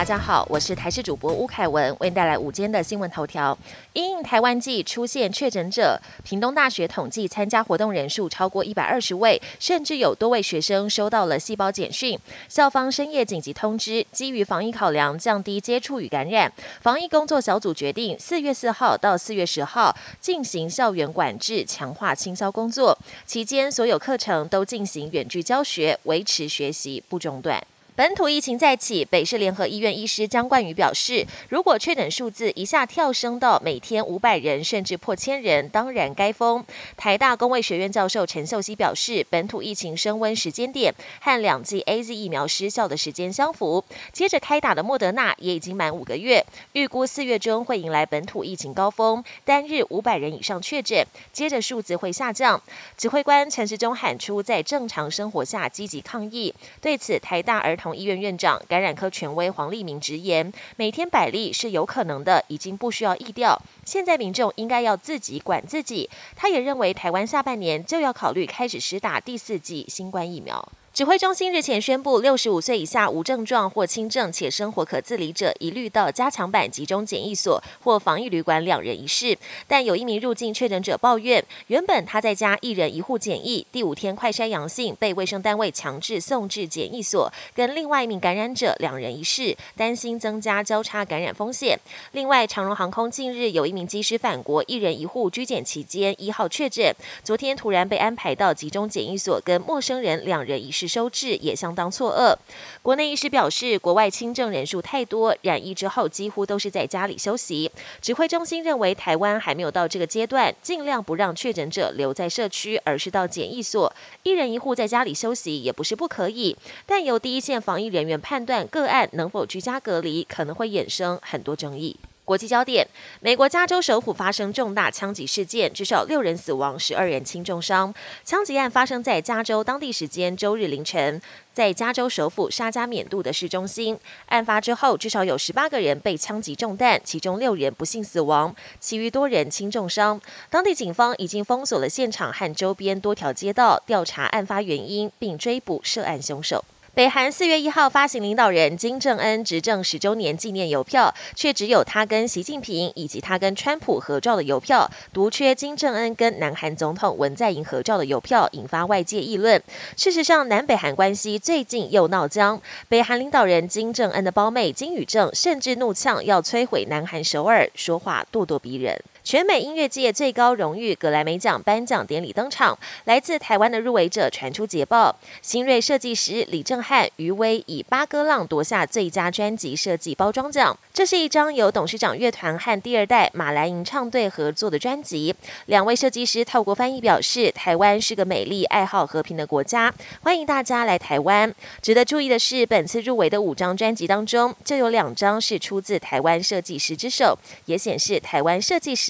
大家好，我是台视主播吴凯文，为您带来午间的新闻头条。因台湾季出现确诊者，屏东大学统计参加活动人数超过一百二十位，甚至有多位学生收到了细胞简讯。校方深夜紧急通知，基于防疫考量，降低接触与感染，防疫工作小组决定四月四号到四月十号进行校园管制，强化清消工作。期间所有课程都进行远距教学，维持学习不中断。本土疫情再起，北市联合医院医师江冠宇表示，如果确诊数字一下跳升到每天五百人，甚至破千人，当然该封。台大公卫学院教授陈秀熙表示，本土疫情升温时间点和两剂 A Z 疫苗失效的时间相符。接着开打的莫德纳也已经满五个月，预估四月中会迎来本土疫情高峰，单日五百人以上确诊，接着数字会下降。指挥官陈时中喊出，在正常生活下积极抗疫。对此，台大儿童医院院长、感染科权威黄立明直言，每天百例是有可能的，已经不需要疫调。现在民众应该要自己管自己。他也认为，台湾下半年就要考虑开始施打第四剂新冠疫苗。指挥中心日前宣布，六十五岁以下无症状或轻症且生活可自理者，一律到加强版集中检疫所或防疫旅馆两人一室。但有一名入境确诊者抱怨，原本他在家一人一户检疫，第五天快筛阳性，被卫生单位强制送至检疫所，跟另外一名感染者两人一室，担心增加交叉感染风险。另外，长荣航空近日有一名机师返国，一人一户居检期间一号确诊，昨天突然被安排到集中检疫所，跟陌生人两人一室。是收治也相当错愕。国内医师表示，国外轻症人数太多，染疫之后几乎都是在家里休息。指挥中心认为，台湾还没有到这个阶段，尽量不让确诊者留在社区，而是到检疫所，一人一户在家里休息也不是不可以。但由第一线防疫人员判断个案能否居家隔离，可能会衍生很多争议。国际焦点：美国加州首府发生重大枪击事件，至少六人死亡，十二人轻重伤。枪击案发生在加州当地时间周日凌晨，在加州首府沙加缅度的市中心。案发之后，至少有十八个人被枪击中弹，其中六人不幸死亡，其余多人轻重伤。当地警方已经封锁了现场和周边多条街道，调查案发原因，并追捕涉案凶手。北韩四月一号发行领导人金正恩执政十周年纪念邮票，却只有他跟习近平以及他跟川普合照的邮票，独缺金正恩跟南韩总统文在寅合照的邮票，引发外界议论。事实上，南北韩关系最近又闹僵，北韩领导人金正恩的胞妹金宇正甚至怒呛要摧毁南韩首尔，说话咄咄逼人。全美音乐界最高荣誉格莱美奖颁奖典礼登场，来自台湾的入围者传出捷报。新锐设计师李正汉、余威以《八哥浪》夺下最佳专辑设计包装奖。这是一张由董事长乐团和第二代马来吟唱队合作的专辑。两位设计师透过翻译表示，台湾是个美丽、爱好和平的国家，欢迎大家来台湾。值得注意的是，本次入围的五张专辑当中，就有两张是出自台湾设计师之手，也显示台湾设计师